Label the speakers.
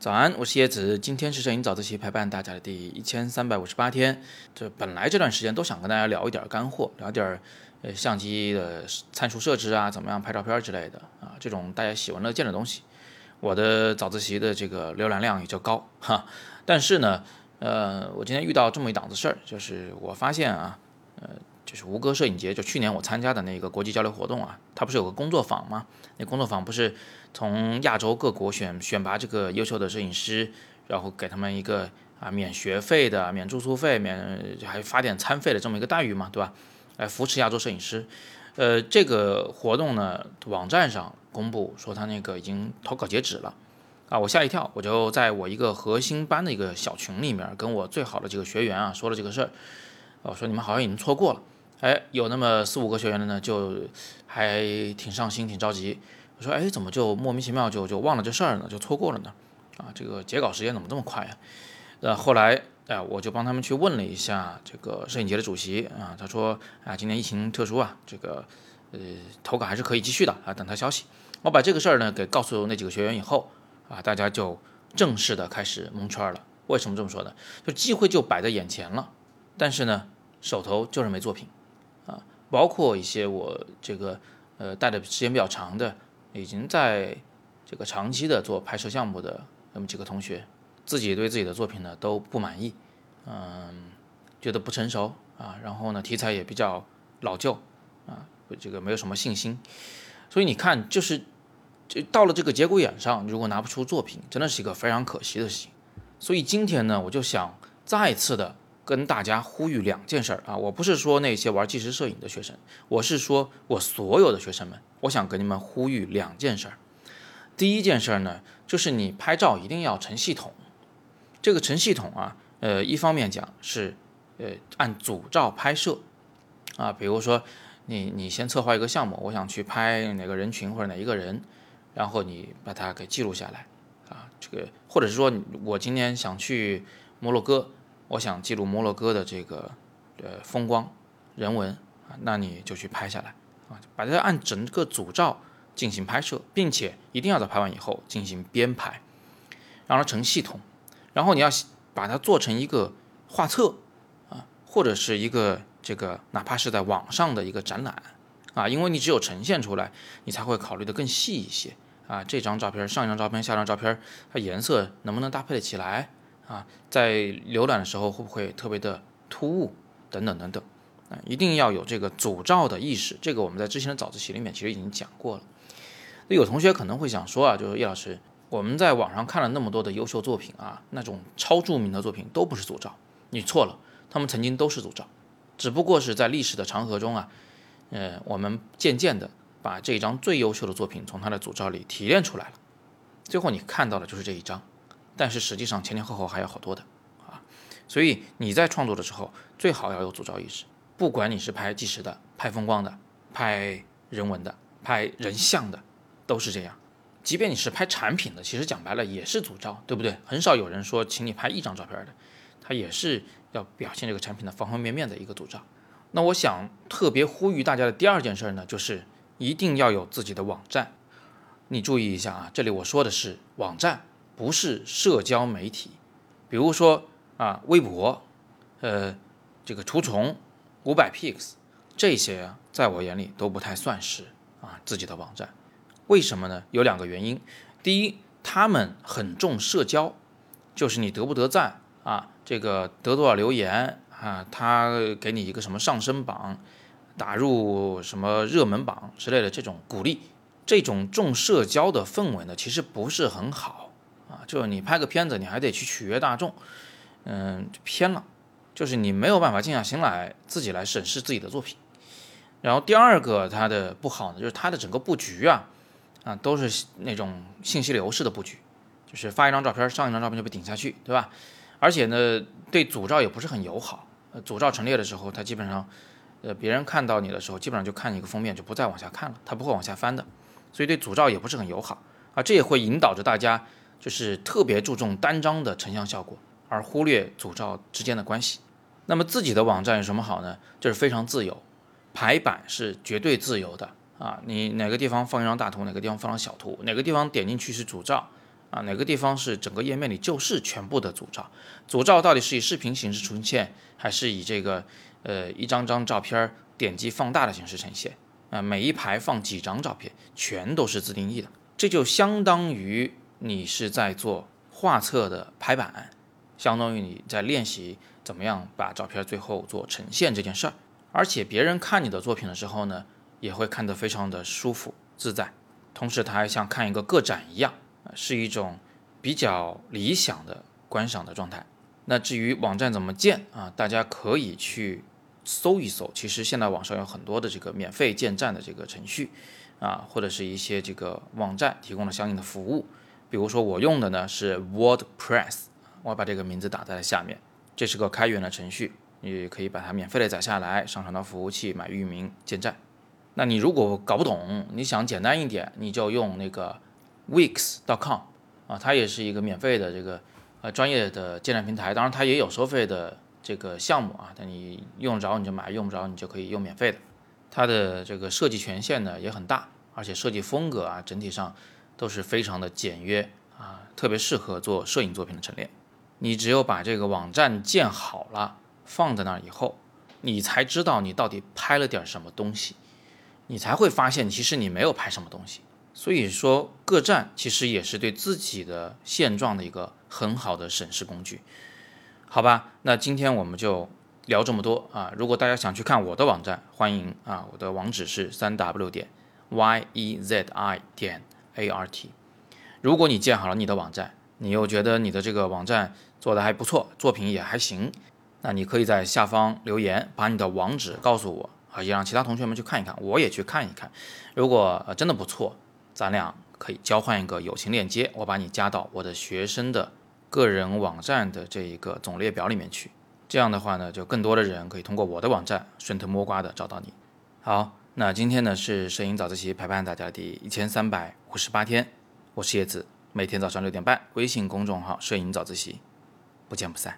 Speaker 1: 早安，我是叶子。今天是摄影早自习陪伴大家的第一千三百五十八天。这本来这段时间都想跟大家聊一点干货，聊点儿呃相机的参数设置啊，怎么样拍照片之类的啊，这种大家喜闻乐见的东西。我的早自习的这个浏览量也就高哈。但是呢，呃，我今天遇到这么一档子事儿，就是我发现啊，呃，就是吴哥摄影节，就去年我参加的那个国际交流活动啊，它不是有个工作坊吗？那工作坊不是。从亚洲各国选选拔这个优秀的摄影师，然后给他们一个啊免学费的、免住宿费、免还发点餐费的这么一个待遇嘛，对吧？来扶持亚洲摄影师。呃，这个活动呢，网站上公布说他那个已经投稿截止了啊，我吓一跳，我就在我一个核心班的一个小群里面，跟我最好的几个学员啊说了这个事儿。我说你们好像已经错过了，哎，有那么四五个学员的呢，就还挺上心、挺着急。我说，哎，怎么就莫名其妙就就忘了这事儿呢？就错过了呢？啊，这个截稿时间怎么这么快呀？那后来，哎，我就帮他们去问了一下这个摄影节的主席啊，他说，啊，今年疫情特殊啊，这个，呃，投稿还是可以继续的啊，等他消息。我把这个事儿呢给告诉那几个学员以后，啊，大家就正式的开始蒙圈了。为什么这么说呢？就机会就摆在眼前了，但是呢，手头就是没作品，包括一些我这个，呃，带的时间比较长的。已经在这个长期的做拍摄项目的那么几个同学，自己对自己的作品呢都不满意，嗯，觉得不成熟啊，然后呢题材也比较老旧啊，这个没有什么信心，所以你看，就是就到了这个节骨眼上，如果拿不出作品，真的是一个非常可惜的事情。所以今天呢，我就想再次的跟大家呼吁两件事儿啊，我不是说那些玩纪实摄影的学生，我是说我所有的学生们。我想跟你们呼吁两件事儿。第一件事儿呢，就是你拍照一定要成系统。这个成系统啊，呃，一方面讲是，呃，按组照拍摄啊，比如说你你先策划一个项目，我想去拍哪个人群或者哪一个人，然后你把它给记录下来啊，这个或者是说我今天想去摩洛哥，我想记录摩洛哥的这个呃风光人文啊，那你就去拍下来。啊，把它按整个组照进行拍摄，并且一定要在拍完以后进行编排，让它成系统。然后你要把它做成一个画册啊，或者是一个这个哪怕是在网上的一个展览啊，因为你只有呈现出来，你才会考虑的更细一些啊。这张照片、上一张照片、下张照片，它颜色能不能搭配得起来啊？在浏览的时候会不会特别的突兀？等等等等。啊，一定要有这个组照的意识，这个我们在之前的早自习里面其实已经讲过了。那有同学可能会想说啊，就是叶老师，我们在网上看了那么多的优秀作品啊，那种超著名的作品都不是组照，你错了，他们曾经都是组照，只不过是在历史的长河中啊，呃，我们渐渐的把这一张最优秀的作品从它的组照里提炼出来了，最后你看到的就是这一张，但是实际上前前后后还有好多的啊，所以你在创作的时候最好要有组照意识。不管你是拍纪实的、拍风光的、拍人文的、拍人像的，都是这样。即便你是拍产品的，其实讲白了也是组照，对不对？很少有人说请你拍一张照片的，他也是要表现这个产品的方方面面的一个组照。那我想特别呼吁大家的第二件事呢，就是一定要有自己的网站。你注意一下啊，这里我说的是网站，不是社交媒体。比如说啊，微博，呃，这个图虫。五百 pix 这些，在我眼里都不太算是啊自己的网站，为什么呢？有两个原因。第一，他们很重社交，就是你得不得赞啊，这个得多少留言啊，他给你一个什么上升榜，打入什么热门榜之类的这种鼓励，这种重社交的氛围呢，其实不是很好啊。就是你拍个片子，你还得去取悦大众，嗯，偏了。就是你没有办法静下心来自己来审视自己的作品，然后第二个它的不好呢，就是它的整个布局啊，啊都是那种信息流式的布局，就是发一张照片，上一张照片就被顶下去，对吧？而且呢，对组照也不是很友好。呃，组照陈列的时候，它基本上，呃，别人看到你的时候，基本上就看一个封面，就不再往下看了，它不会往下翻的，所以对组照也不是很友好啊。这也会引导着大家就是特别注重单张的成像效果，而忽略组照之间的关系。那么自己的网站有什么好呢？就是非常自由，排版是绝对自由的啊！你哪个地方放一张大图，哪个地方放张小图，哪个地方点进去是主照啊，哪个地方是整个页面里就是全部的组照？组照到底是以视频形式呈现，还是以这个呃一张张照片点击放大的形式呈现？啊，每一排放几张照片，全都是自定义的。这就相当于你是在做画册的排版，相当于你在练习怎么样把照片最后做呈现这件事儿。而且别人看你的作品的时候呢，也会看得非常的舒服自在，同时他还像看一个个展一样，是一种比较理想的观赏的状态。那至于网站怎么建啊，大家可以去。搜一搜，其实现在网上有很多的这个免费建站的这个程序，啊，或者是一些这个网站提供了相应的服务。比如说我用的呢是 WordPress，我把这个名字打在了下面。这是个开源的程序，你可以把它免费的载下来，上传到服务器，买域名建站。那你如果搞不懂，你想简单一点，你就用那个 Wix.com，啊，它也是一个免费的这个呃专业的建站平台，当然它也有收费的。这个项目啊，但你用得着你就买，用不着你就可以用免费的。它的这个设计权限呢也很大，而且设计风格啊整体上都是非常的简约啊，特别适合做摄影作品的陈列。你只有把这个网站建好了，放在那儿以后，你才知道你到底拍了点什么东西，你才会发现其实你没有拍什么东西。所以说，各站其实也是对自己的现状的一个很好的审视工具。好吧，那今天我们就聊这么多啊！如果大家想去看我的网站，欢迎啊，我的网址是三 w 点 y e z i 点 a r t。如果你建好了你的网站，你又觉得你的这个网站做的还不错，作品也还行，那你可以在下方留言，把你的网址告诉我啊，也让其他同学们去看一看，我也去看一看。如果真的不错，咱俩可以交换一个友情链接，我把你加到我的学生的。个人网站的这一个总列表里面去，这样的话呢，就更多的人可以通过我的网站顺藤摸瓜的找到你。好，那今天呢是摄影早自习陪伴大家的第一千三百五十八天，我是叶子，每天早上六点半，微信公众号摄影早自习，不见不散。